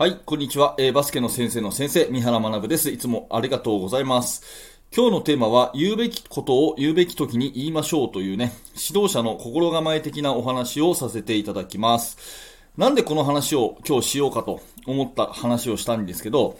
はい、こんにちは。えーバスケの先生の先生、三原学です。いつもありがとうございます。今日のテーマは、言うべきことを言うべき時に言いましょうというね、指導者の心構え的なお話をさせていただきます。なんでこの話を今日しようかと思った話をしたんですけど、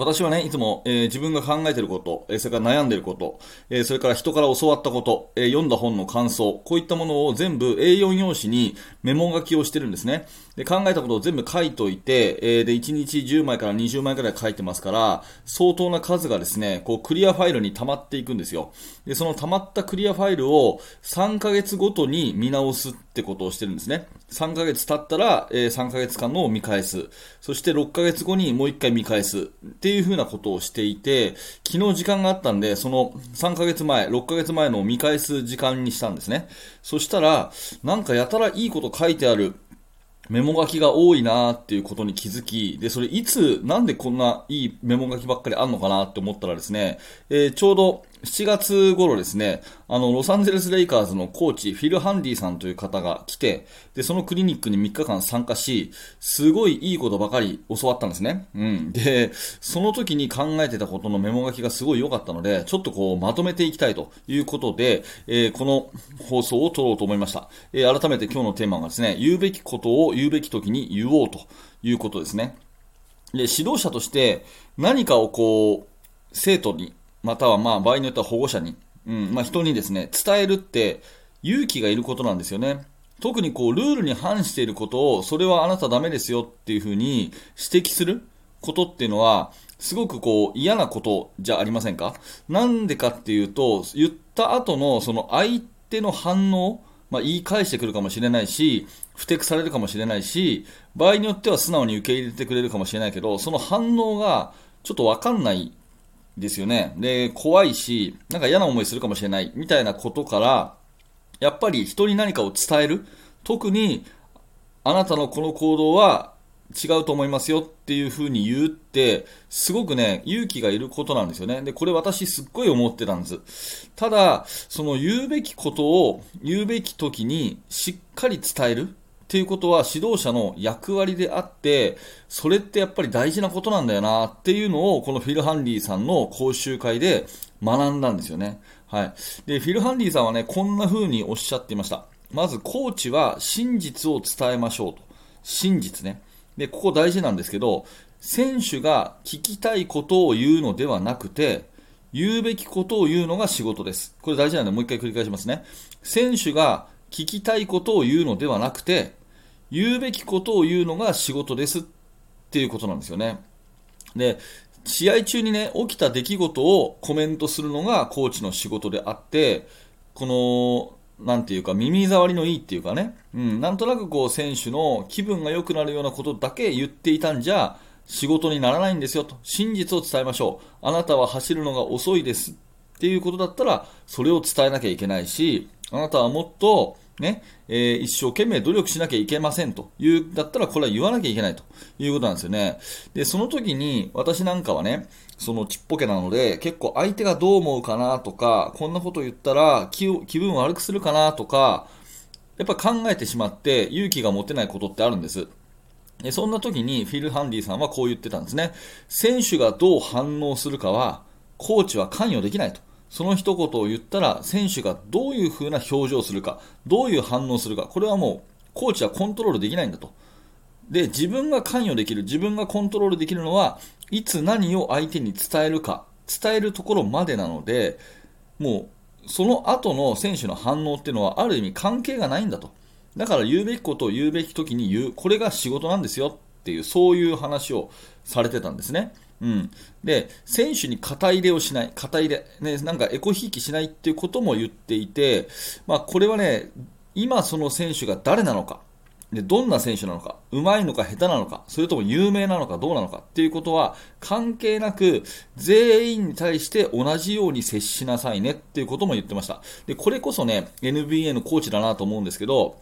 私はね、いつも、えー自分が考えてること、えーそれから悩んでいること、えーそれから人から教わったこと、え読んだ本の感想、こういったものを全部 A4 用紙にメモ書きをしてるんですね。で、考えたことを全部書いといて、えで、1日10枚から20枚くらい書いてますから、相当な数がですね、こうクリアファイルに溜まっていくんですよ。で、その溜まったクリアファイルを3ヶ月ごとに見直すってことをしてるんですね。3ヶ月経ったら、えー3ヶ月間の見返す。そして6ヶ月後にもう1回見返す。っていう風なことをしていて、昨日時間があったんで、その3ヶ月前、6ヶ月前の見返す時間にしたんですね。そしたら、なんかやたらいいこと書いてあるメモ書きが多いなーっていうことに気づき、で、それいつ、なんでこんないいメモ書きばっかりあんのかなって思ったらですね、えーちょうど7月頃ですね、あの、ロサンゼルスレイカーズのコーチ、フィル・ハンディさんという方が来て、で、そのクリニックに3日間参加し、すごいいいことばかり教わったんですね。うん。で、その時に考えてたことのメモ書きがすごい良かったので、ちょっとこう、まとめていきたいということで、えーこの放送を撮ろうと思いました。えー改めて今日のテーマがですね、言うべきことを言うべき時に言おうということですね。で、指導者として何かをこう、生徒に、またはまあ場合によっては保護者に、うん、まあ人にですね、伝えるって勇気がいることなんですよね。特にこう、ルールに反していることを、それはあなたダメですよっていうふうに指摘することっていうのは、すごくこう嫌なことじゃありませんか？なんでかっていうと、言った後のその相手の反応、まあ、言い返してくるかもしれないし、不適されるかもしれないし、場合によっては素直に受け入れてくれるかもしれないけど、その反応がちょっとわかんないですよね。で、怖いし、なんか嫌な思いするかもしれないみたいなことから、やっぱり人に何かを伝える。特に、あなたのこの行動は違うと思いますよっていう風に言うって、すごくね、勇気がいることなんですよね。で、これ私すっごい思ってたんです。ただ、その言うべきことを言うべき時にしっかり伝えるっていうことは指導者の役割であって、それってやっぱり大事なことなんだよなっていうのを、このフィル・ハンディさんの講習会で学んだんですよね。はい。で、フィル・ハンディさんはね、こんな風におっしゃっていました。まず、コーチは真実を伝えましょうと。真実ね。で、ここ大事なんですけど、選手が聞きたいことを言うのではなくて、言うべきことを言うのが仕事です。これ大事なので、もう一回繰り返しますね。選手が聞きたいことを言うのではなくて、言うべきことを言うのが仕事ですっていうことなんですよね。で、試合中にね、起きた出来事をコメントするのがコーチの仕事であって、この、なんていうか、耳障りのいいっていうかね、うん、なんとなくこう、選手の気分が良くなるようなことだけ言っていたんじゃ、仕事にならないんですよと。真実を伝えましょう。あなたは走るのが遅いですっていうことだったら、それを伝えなきゃいけないし、あなたはもっと、ね、えー一生懸命努力しなきゃいけませんという、だったらこれは言わなきゃいけないということなんですよね。で、その時に私なんかはね、そのちっぽけなので、結構相手がどう思うかなとか、こんなこと言ったら気分悪くするかなとか、やっぱ考えてしまって勇気が持てないことってあるんです。でそんな時にフィル・ハンディさんはこう言ってたんですね。選手がどう反応するかは、コーチは関与できないと。その一言を言ったら、選手がどういう風な表情をするか、どういう反応をするか、これはもう、コーチはコントロールできないんだと。で、自分が関与できる、自分がコントロールできるのは、いつ何を相手に伝えるか、伝えるところまでなので、もう、その後の選手の反応っていうのは、ある意味関係がないんだと。だから言うべきことを言うべき時に言う。これが仕事なんですよっていう、そういう話をされてたんですね。うん。で、選手に肩入れをしない。肩入れ。ね、なんかエコひいきしないっていうことも言っていて、まあこれはね、今その選手が誰なのか。で、どんな選手なのか、うまいのか下手なのか、それとも有名なのかどうなのかっていうことは関係なく、全員に対して同じように接しなさいねっていうことも言ってました。で、これこそね、NBA のコーチだなと思うんですけど、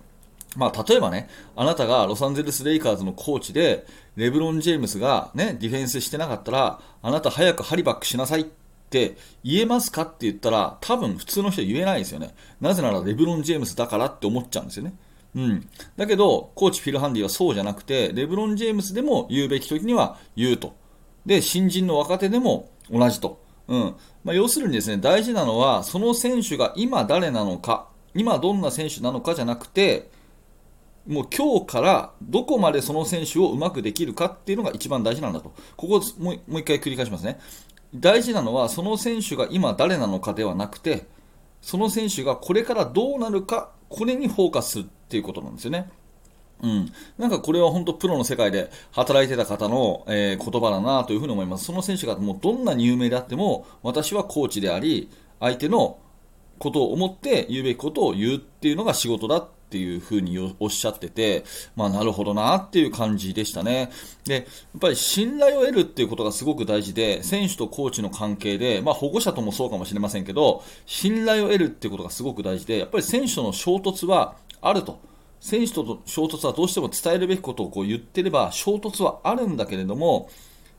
まあ、例えばね、あなたがロサンゼルス・レイカーズのコーチで、レブロン・ジェームスがね、ディフェンスしてなかったら、あなた早くハリバックしなさいって言えますかって言ったら、多分普通の人は言えないですよね。なぜならレブロン・ジェームスだからって思っちゃうんですよね。うん。だけど、コーチフィル・ハンディはそうじゃなくて、レブロン・ジェームスでも言うべき時には言うと。で、新人の若手でも同じと。うん。まあ、要するにですね、大事なのは、その選手が今誰なのか、今どんな選手なのかじゃなくて、もう今日からどこまでその選手をうまくできるかっていうのが一番大事なんだと。ここもうもう一回繰り返しますね。大事なのはその選手が今誰なのかではなくて、その選手がこれからどうなるか、これにフォーカスするっていうことなんですよね。うん。なんかこれは本当プロの世界で働いてた方の、えー、言葉だなというふうに思います。その選手がもうどんなに有名であっても、私はコーチであり、相手のことを思って言うべきことを言うっていうのが仕事だっっていうふうにおっしゃってて、まあなるほどなっていう感じでしたね。で、やっぱり信頼を得るっていうことがすごく大事で、選手とコーチの関係で、まあ保護者ともそうかもしれませんけど、信頼を得るっていうことがすごく大事で、やっぱり選手との衝突はあると。選手との衝突はどうしても伝えるべきことをこう言ってれば衝突はあるんだけれども、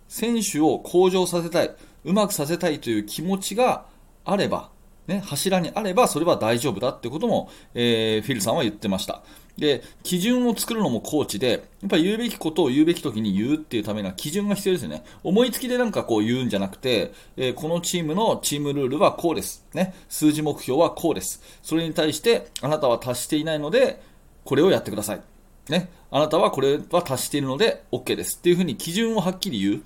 選手を向上させたい、うまくさせたいという気持ちがあれば、ね、柱にあればそれは大丈夫だってことも、えー、フィルさんは言ってました。で、基準を作るのもコーチで、やっぱり言うべきことを言うべき時に言うっていうためには基準が必要ですよね。思いつきでなんかこう言うんじゃなくて、えー、このチームのチームルールはこうです。ね。数字目標はこうです。それに対してあなたは達していないので、これをやってください。ね。あなたはこれは達しているので OK です。っていうふうに基準をはっきり言う。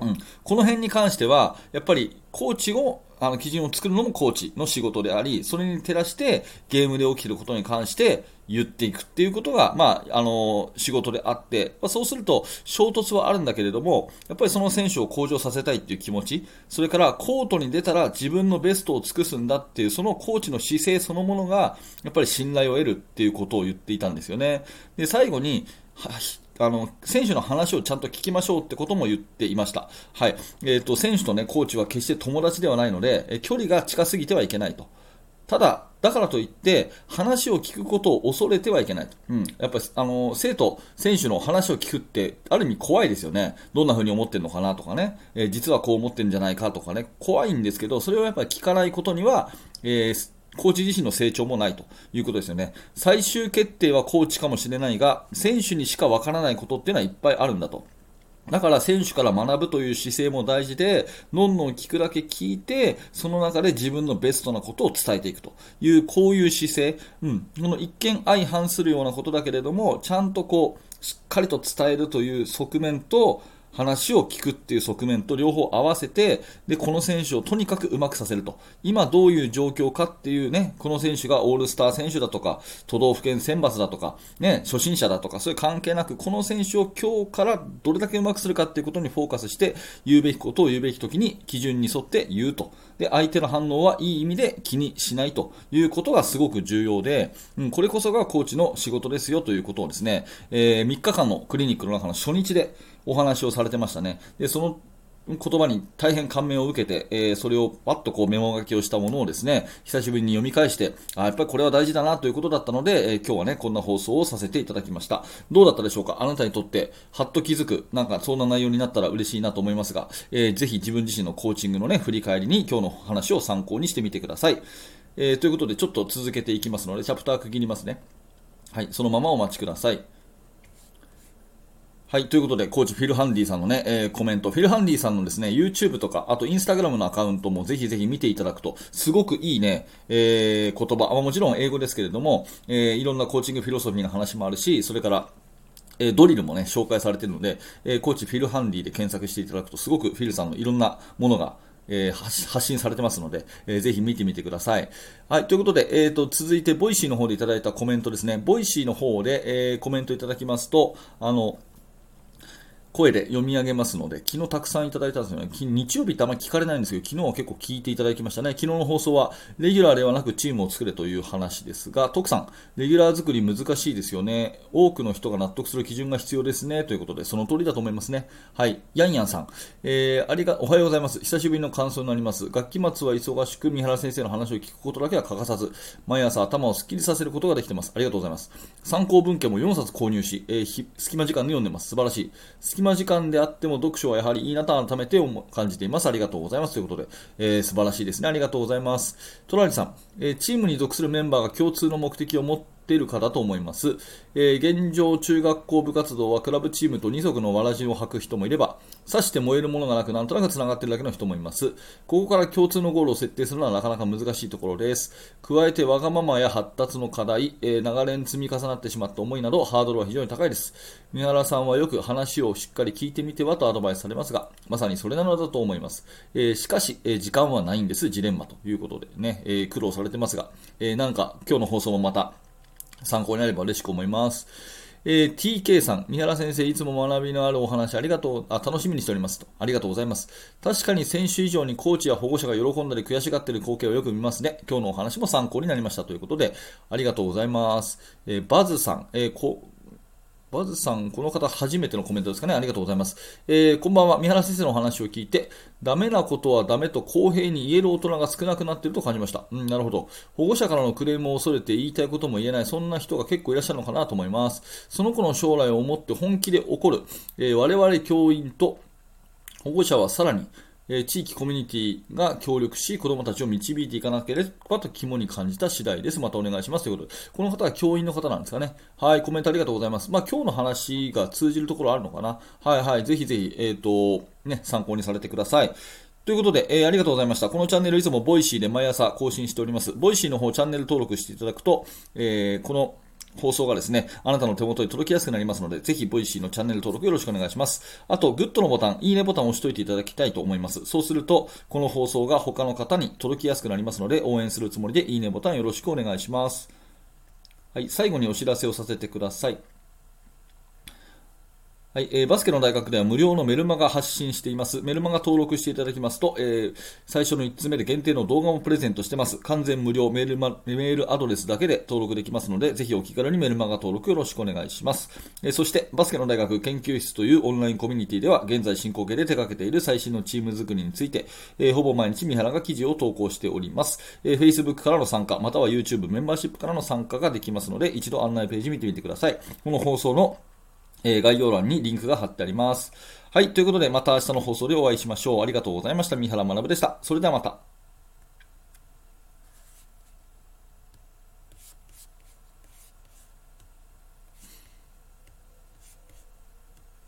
うん。この辺に関しては、やっぱりコーチをあの基準を作るのもコーチの仕事であり、それに照らしてゲームで起きることに関して言っていくっていうことが、まあ、あの、仕事であって、まあ、そうすると衝突はあるんだけれども、やっぱりその選手を向上させたいっていう気持ち、それからコートに出たら自分のベストを尽くすんだっていう、そのコーチの姿勢そのものが、やっぱり信頼を得るっていうことを言っていたんですよね。で、最後に、あの、選手の話をちゃんと聞きましょうってことも言っていました。はい。えっ、ー、と、選手とね、コーチは決して友達ではないので、え距離が近すぎてはいけないと。ただ、だからといって、話を聞くことを恐れてはいけないと。うん。やっぱり、あの、生徒、選手の話を聞くって、ある意味怖いですよね。どんな風に思ってるのかなとかね。えー、実はこう思ってるんじゃないかとかね。怖いんですけど、それをやっぱり聞かないことには、えーコーチ自身の成長もないということですよね。最終決定はコーチかもしれないが、選手にしかわからないことっていうのはいっぱいあるんだと。だから選手から学ぶという姿勢も大事で、どんどん聞くだけ聞いて、その中で自分のベストなことを伝えていくという、こういう姿勢。うん。この一見相反するようなことだけれども、ちゃんとこう、しっかりと伝えるという側面と、話を聞くっていう側面と両方合わせて、で、この選手をとにかくうまくさせると。今どういう状況かっていうね、この選手がオールスター選手だとか、都道府県選抜だとか、ね、初心者だとか、そういう関係なく、この選手を今日からどれだけうまくするかっていうことにフォーカスして、言うべきことを言うべき時に基準に沿って言うと。で、相手の反応はいい意味で気にしないということがすごく重要で、うん、これこそがコーチの仕事ですよということをですね、えー、3日間のクリニックの中の初日で、お話をされてましたね。で、その言葉に大変感銘を受けて、えー、それをパッとこうメモ書きをしたものをですね、久しぶりに読み返して、あやっぱりこれは大事だなということだったので、えー、今日はね、こんな放送をさせていただきました。どうだったでしょうか？あなたにとって、はっと気づく、なんかそんな内容になったら嬉しいなと思いますが、えー、ぜひ自分自身のコーチングのね、振り返りに今日の話を参考にしてみてください。えー、ということで、ちょっと続けていきますので、チャプター区切りますね。はい、そのままお待ちください。はい。ということで、コーチフィル・ハンディさんのね、えー、コメント。フィル・ハンディさんのですね、YouTube とか、あと Instagram のアカウントもぜひぜひ見ていただくと、すごくいいね、えー、言葉、まあ、もちろん英語ですけれども、えー、いろんなコーチングフィロソフィーの話もあるし、それから、えドリルもね、紹介されているので、えコーチフィル・ハンディで検索していただくと、すごくフィルさんのいろんなものが、えー、発信されてますので、えー、ぜひ見てみてください。はい、ということで、えーと、続いて、ボイシーの方でいただいたコメントですね。ボイシーの方で、えー、コメントいただきますと、あの、声で読み上げますので、昨日たくさんいただいたんですよね。日曜日ってあんまり聞かれないんですけど、昨日は結構聞いていただきましたね。昨日の放送は、レギュラーではなくチームを作れという話ですが、徳さん、レギュラー作り難しいですよね。多くの人が納得する基準が必要ですね。ということで、その通りだと思いますね。はい。ヤンヤンさん、えー、ありが、おはようございます。久しぶりの感想になります。学期末は忙しく、三原先生の話を聞くことだけは欠かさず、毎朝頭をスッキリさせることができてます。ありがとうございます。参考文献も4冊購入し、えー、隙間時間で読んでます。素晴らしい。暇時間であっても読書はやはりいいなと改めて感じています。ありがとうございます。ということで、えー、素晴らしいですね。ありがとうございます。トラリさん、えー、チームに属するメンバーが共通の目的を持ってっているかだと思います。えー、現状、中学校部活動はクラブチームと二足のわらじを履く人もいれば、刺して燃えるものがなくなんとなく繋がっているだけの人もいます。ここから共通のゴールを設定するのはなかなか難しいところです。加えてわがままや発達の課題、えー、長年積み重なってしまった思いなど、ハードルは非常に高いです。三原さんはよく話をしっかり聞いてみてはとアドバイスされますが、まさにそれなのだと思います。えー、しかし、えー、時間はないんです、ジレンマということでね、えー、苦労されてますが、えなんか今日の放送もまた参考になれば嬉しく思います。えー、TK さん、三原先生、いつも学びのあるお話ありがとう、あ、楽しみにしておりますと。ありがとうございます。確かに選手以上にコーチや保護者が喜んだり悔しがっている光景をよく見ますね。今日のお話も参考になりましたということで、ありがとうございます。えー、バズさん、えー、こバズさん、この方初めてのコメントですかね。ありがとうございます。えー、こんばんは。三原先生のお話を聞いて、ダメなことはダメと公平に言える大人が少なくなっていると感じました。うん、なるほど。保護者からのクレームを恐れて言いたいことも言えない、そんな人が結構いらっしゃるのかなと思います。その子の将来を思って本気で怒る、えー、我々教員と保護者はさらに、え地域コミュニティが協力し、子供たちを導いていかなければと肝に感じた次第です。またお願いします。ということで、この方は教員の方なんですかね。はい、コメントありがとうございます。まあ、今日の話が通じるところあるのかな。はいはい、ぜひぜひ、えっ、ー、と、ね、参考にされてください。ということで、えー、ありがとうございました。このチャンネルいつもボイシーで毎朝更新しております。ボイシーの方チャンネル登録していただくと、えー、この放送がですね、あなたの手元に届きやすくなりますので、ぜひ、ボイシーのチャンネル登録よろしくお願いします。あと、グッドのボタン、いいねボタンを押しといていただきたいと思います。そうすると、この放送が他の方に届きやすくなりますので、応援するつもりで、いいねボタンよろしくお願いします。はい、最後にお知らせをさせてください。はい、えー、バスケの大学では無料のメルマガ発信しています。メルマガ登録していただきますと、えー、最初の1つ目で限定の動画もプレゼントしてます。完全無料メール、ま、メールアドレスだけで登録できますので、ぜひお気軽にメルマガ登録よろしくお願いします。えー、そして、バスケの大学研究室というオンラインコミュニティでは、現在進行形で手掛けている最新のチーム作りについて、えー、ほぼ毎日三原が記事を投稿しております。えー、Facebook からの参加、または YouTube メンバーシップからの参加ができますので、一度案内ページ見てみてください。この放送のえ、概要欄にリンクが貼ってあります。はい、ということでまた明日の放送でお会いしましょう。ありがとうございました。三原学でした。それではまた。